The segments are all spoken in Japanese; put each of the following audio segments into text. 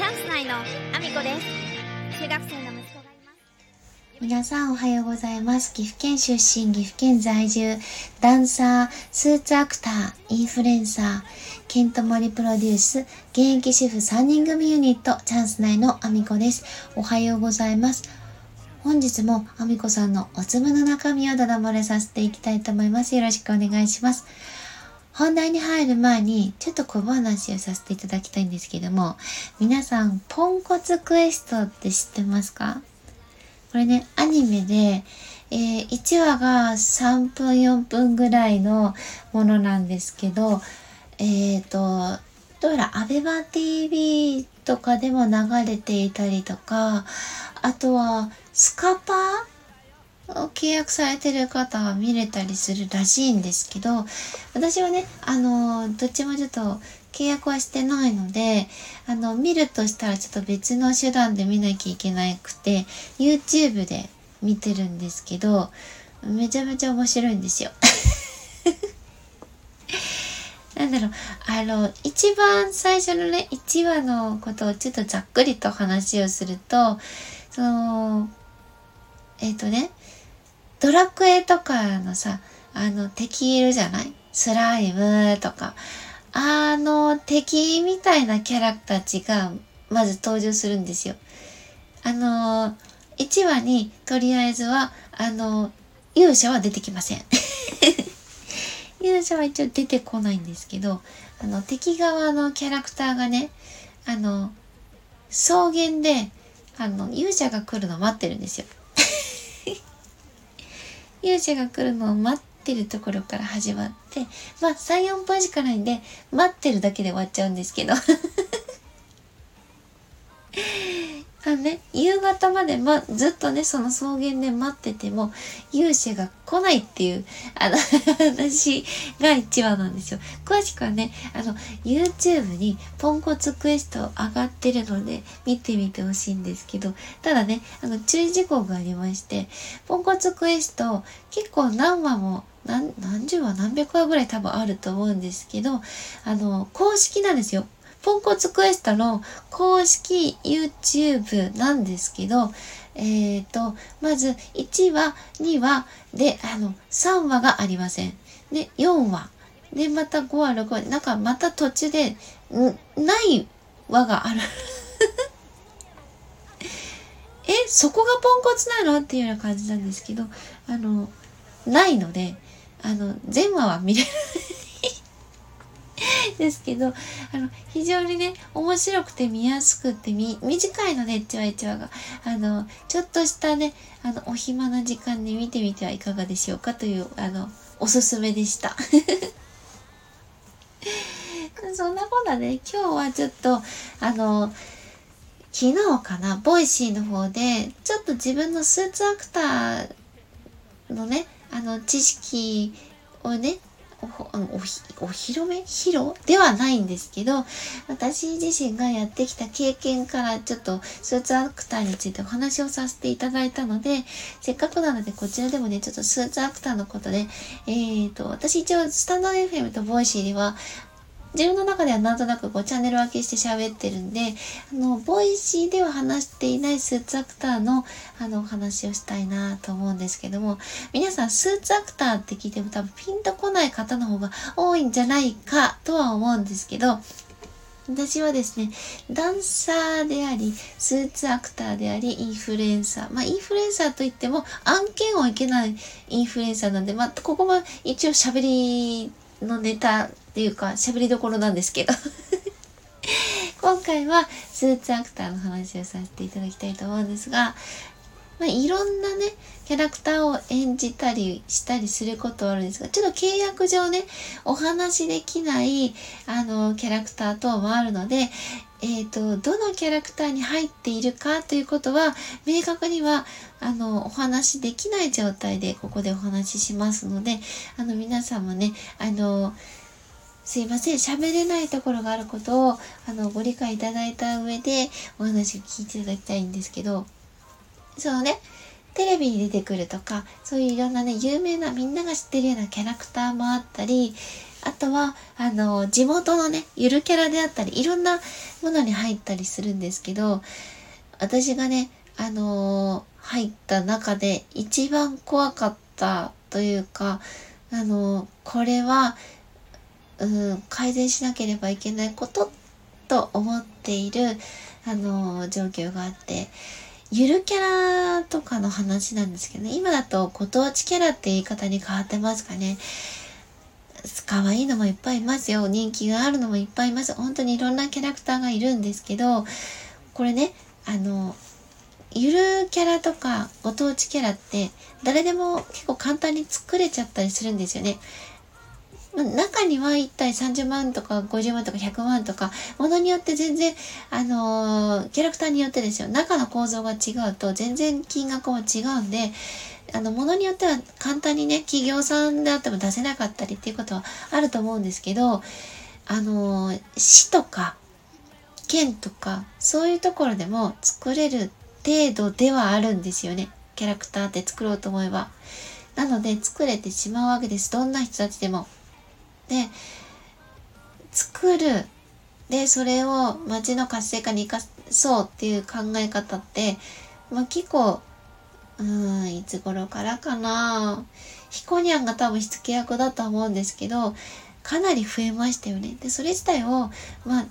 チャンス内のアミコです中学生の息子がいます皆さんおはようございます。岐阜県出身、岐阜県在住、ダンサー、スーツアクター、インフルエンサー、ケントモリプロデュース、現役主婦3人組ユニット、チャンス内のアミコです。おはようございます。本日もアミコさんのお粒の中身をだだ漏れさせていきたいと思います。よろしくお願いします。本題に入る前に、ちょっと小話をさせていただきたいんですけども、皆さん、ポンコツクエストって知ってますか？これね、アニメで、えー1話が3分4分ぐらいのものなんですけど、えっ、と、どうやらアベマ TV とかでも流れていたりとか、あとはスカパー契約されてる方は見れたりするらしいんですけど、私はね、あの、どっちもちょっと契約はしてないので、あの、見るとしたらちょっと別の手段で見なきゃいけなくて、YouTube で見てるんですけど、めちゃめちゃ面白いんですよ。なんだろう、あの、一番最初のね、1話のことをちょっとざっくりと話をすると、その、えっ、とね、ドラクエとかのさ、あの、敵いるじゃない？スライムとか。あの、敵みたいなキャラたちが、まず登場するんですよ。あの、1話に、とりあえずは、あの、勇者は出てきません。勇者は一応出てこないんですけど、あの、敵側のキャラクターがね、あの、草原で、あの、勇者が来るの待ってるんですよ。勇者が来るのを待ってるところから始まって、まあ3、4分しかないんで、待ってるだけで終わっちゃうんですけど。ね、夕方まで、ま、ずっとね、その草原で待ってても、勇者が来ないっていう、あの、話が1話なんですよ。詳しくはね、あの、YouTube にポンコツクエスト上がってるので、見てみてほしいんですけど、ただね、あの、注意事項がありまして、ポンコツクエスト、結構何話も、何、何十話、何百話ぐらい多分あると思うんですけど、あの、公式なんですよ。ポンコツクエストの公式 YouTube なんですけど、えっ、と、まず1話、2話で、あの、3話がありません。で、4話。で、また5話、6話。なんかまた途中で、ない話がある。え、そこがポンコツなの？っていうような感じなんですけど、あの、ないので、あの、全話は見れる。ですけど、あの、非常にね、面白くて見やすくて、み、短いのね、1話1話が。あの、ちょっとしたね、あの、お暇な時間に見てみてはいかがでしょうかという、あの、おすすめでした。そんなことね、今日はちょっと、あの、昨日かな、 Voicy の方で、ちょっと自分のスーツアクターのね、あの、知識をね、おおひお披露目披露ではないんですけど、私自身がやってきた経験からちょっとスーツアクターについてお話をさせていただいたので、せっかくなのでこちらでもね、ちょっとスーツアクターのことで、えーと、私一応スタンド FM と Voicy では、自分の中ではなんとなくこうチャンネル分けして喋ってるんで、あの、 Voicy では話していないスーツアクターのあのお話をしたいなと思うんですけども、皆さんスーツアクターって聞いても多分ピンとこない方の方が多いんじゃないかとは思うんですけど、私はですね、ダンサーであり、スーツアクターであり、インフルエンサー。まあ、インフルエンサーといっても、案件をいけないインフルエンサーなんで、まあ、ここも一応喋りのネタっていうか、喋りどころなんですけど。今回はスーツアクターの話をさせていただきたいと思うんですが、まあ、いろんなね、キャラクターを演じたりしたりすることはあるんですが、ちょっと契約上ね、お話できない、あの、キャラクター等もあるので、えっ、と、どのキャラクターに入っているかということは、明確には、あの、お話しできない状態でここでお話ししますので、あの、皆さんもね、あの、すいません、喋れないところがあることを、あの、ご理解いただいた上で、お話を聞いていただきたいんですけど、そのね、テレビに出てくるとか、そういういろんなね、有名なみんなが知ってるようなキャラクターもあったり、あとは、あの、地元のね、ゆるキャラであったり、いろんなものに入ったりするんですけど、私がね、あの入った中で一番怖かったというか、あのこれは、うん、改善しなければいけないことと思っている、あの状況があって、ゆるキャラとかの話なんですけどね、今だとご当地キャラって言い方に変わってますかね。可愛いのもいっぱいいますよ。人気があるのもいっぱいいます。本当にいろんなキャラクターがいるんですけど、これね、あの、ゆるキャラとかご当地キャラって誰でも結構簡単に作れちゃったりするんですよね。中には1体30万とか50万とか100万とか、ものによって全然、あのー、キャラクターによってですよ、中の構造が違うと全然金額も違うんで、あの、ものによっては簡単にね、企業さんであっても出せなかったりっていうことはあると思うんですけど、あのー、市とか、県とか、そういうところでも作れる程度ではあるんですよね。キャラクターって作ろうと思えば。なので、作れてしまうわけです。どんな人たちでも。で、作る。で、それを街の活性化に生かそうっていう考え方って、まあ、結構、うん、いつ頃からかな。ヒコニャンが多分しつけ役だと思うんですけど、かなり増えましたよね。で、それ自体を、まあ、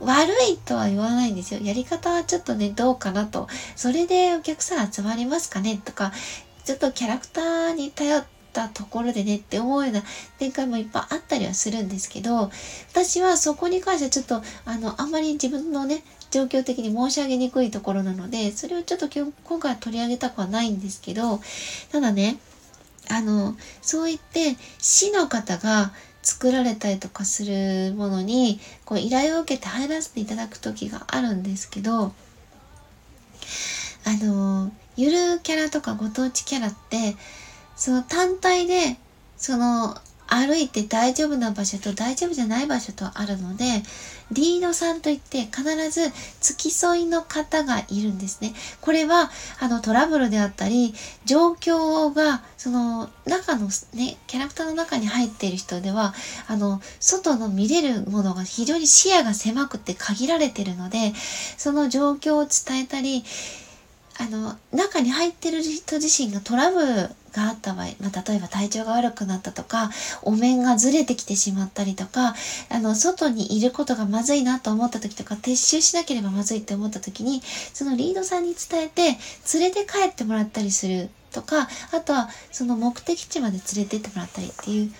悪いとは言わないんですよ。やり方はちょっとね、どうかなと。それでお客さん集まりますかねとか、ちょっとキャラクターに頼っったところでねって思うような展開もいっぱいあったりはするんですけど、私はそこに関してはちょっと、あの、あんまり自分のね、状況的に申し上げにくいところなので、それをちょっと今日今回は取り上げたくはないんですけど、ただね、あの、そう言って市の方が作られたりとかするものにこう依頼を受けて入らせていただく時があるんですけどあのゆるキャラとかご当地キャラってその単体でその歩いて大丈夫な場所と大丈夫じゃない場所とあるので、リードさんといって必ず付き添いの方がいるんですね。これは、あの、トラブルであったり、状況が、その、中のね、キャラクターの中に入っている人では、あの、外の見れるものが非常に視野が狭くて限られてるので、その状況を伝えたり、あの、中に入ってる人自身がトラブルがあった場合、まあ、例えば体調が悪くなったとか、お面がずれてきてしまったりとか、あの、外にいることがまずいなと思った時とか、撤収しなければまずいって思った時に、そのリードさんに伝えて、連れて帰ってもらったりするとか、あとはその目的地まで連れてってもらったりっていう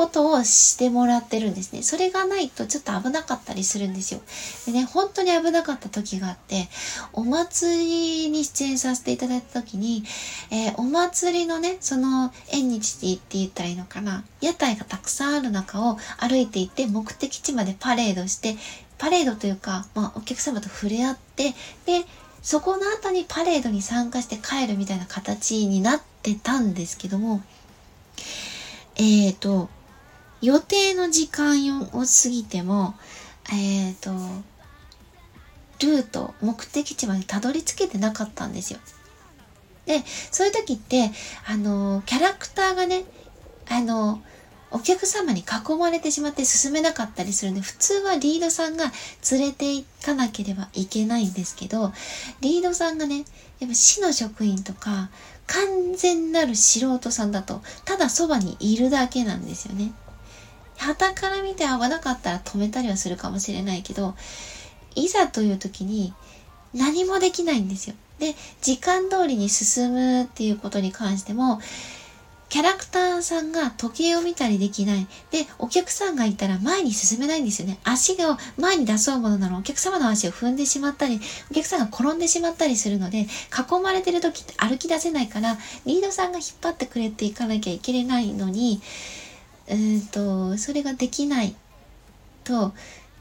ことをしてもらってるんですね。それがないとちょっと危なかったりするんですよ。でね、本当に危なかった時があって、お祭りに出演させていただいた時に、えー、お祭りのね、その縁日って言ったらいいのかな、屋台がたくさんある中を歩いていって目的地までパレードして、パレードというか、まあ、お客様と触れ合って、で、そこの後にパレードに参加して帰るみたいな形になってたんですけども、えっ、ー、と、予定の時間を過ぎても、えっ、ー、と、ルート、目的地までたどり着けてなかったんですよ。で、そういう時って、あの、キャラクターがね、あの、お客様に囲まれてしまって進めなかったりするんで、普通はリードさんが連れて行かなければいけないんですけど、リードさんがね、やっぱ市の職員とか、完全なる素人さんだと、ただそばにいるだけなんですよね。旗から見て合わなかったら止めたりはするかもしれないけど、いざという時に何もできないんですよ。で、時間通りに進むっていうことに関しても、キャラクターさんが時計を見たりできない。で、お客さんがいたら前に進めないんですよね。足が前に出そうものならお客様の足を踏んでしまったり、お客さんが転んでしまったりするので、囲まれてる時って歩き出せないから、リードさんが引っ張ってくれていかなきゃいけないのに、んと、それができないと、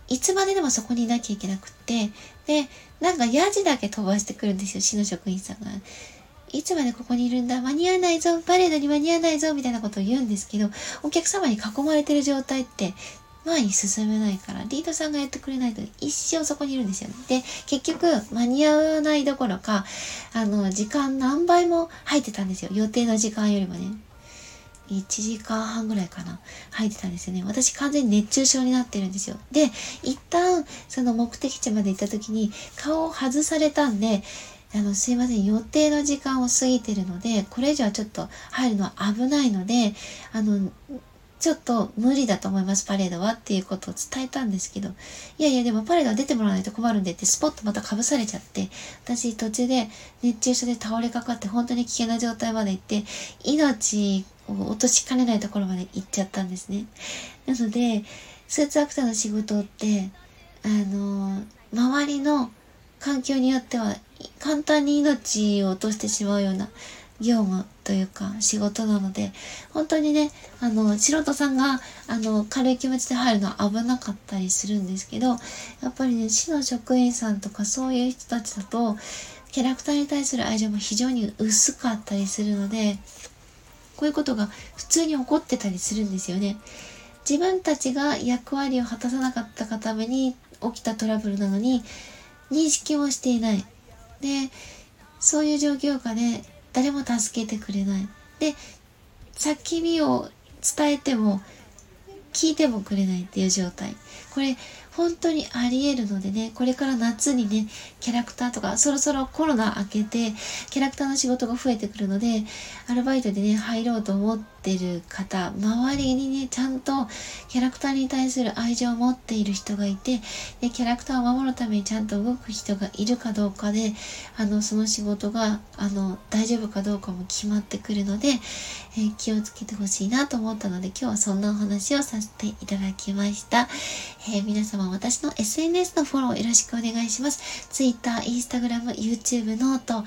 いつまででもそこにいなきゃいけなくって、で、なんかヤジだけ飛ばしてくるんですよ、市の職員さんが。いつまでここにいるんだ間に合わないぞパレードに間に合わないぞみたいなことを言うんですけど、お客様に囲まれてる状態って前に進めないから、リードさんがやってくれないと一生そこにいるんですよね。で、結局間に合わないどころか、あの、時間何倍も入ってたんですよ。予定の時間よりもね。1時間半ぐらいかな、入ってたんですよね。私完全に熱中症になってるんですよ。で、一旦、その目的地まで行った時に、顔を外されたんで、あの、すいません、予定の時間を過ぎてるので、これ以上はちょっと入るのは危ないので、あの、ちょっと無理だと思います、パレードはっていうことを伝えたんですけど、いやいや、でもパレードは出てもらわないと困るんでって、スポットまた被されちゃって、私途中で熱中症で倒れかかって、本当に危険な状態まで行って、命落としかねないところまで行っちゃったんですね。なので、スーツアクターの仕事って、あの、周りの環境によっては簡単に命を落としてしまうような業務というか仕事なので、本当にね、あの、素人さんが、あの、軽い気持ちで入るのは危なかったりするんですけど、やっぱりね、市の職員さんとかそういう人たちだと、キャラクターに対する愛情も非常に薄かったりするので、こういうことが普通に起こってたりするんですよね。自分たちが役割を果たさなかったがために起きたトラブルなのに、認識もしていない。で、そういう状況下で誰も助けてくれない。で、叫びを伝えても、聞いてもくれないっていう状態。これ、本当にあり得るのでね、これから夏にね、キャラクターとか、そろそろコロナ明けて、キャラクターの仕事が増えてくるので、アルバイトでね、入ろうと思ってる方、周りにね、ちゃんとキャラクターに対する愛情を持っている人がいて、で、キャラクターを守るためにちゃんと動く人がいるかどうかで、あの、その仕事が、あの、大丈夫かどうかも決まってくるので、えー、気をつけてほしいなと思ったので、今日はそんなお話をさせていただきました。えー、皆様私の SNS のフォローよろしくお願いします。Twitter、Instagram、YouTube、 note、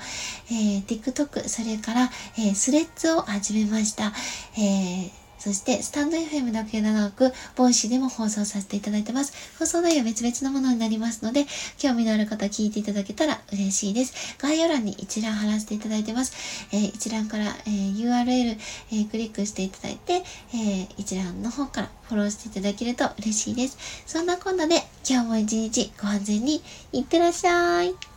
えー、TikTok、それから、えー、 Threads を始めました。えーそして、スタンド FM だけでなく、 Voicy でも放送させていただいてます。放送内容は別々のものになりますので、興味のある方聞いていただけたら嬉しいです。概要欄に一覧貼らせていただいてます。えー、一覧から、えー、URL、え、クリックしていただいて、え一覧の方からフォローしていただけると嬉しいです。そんなこんなで、今日も一日ご安全にいってらっしゃい。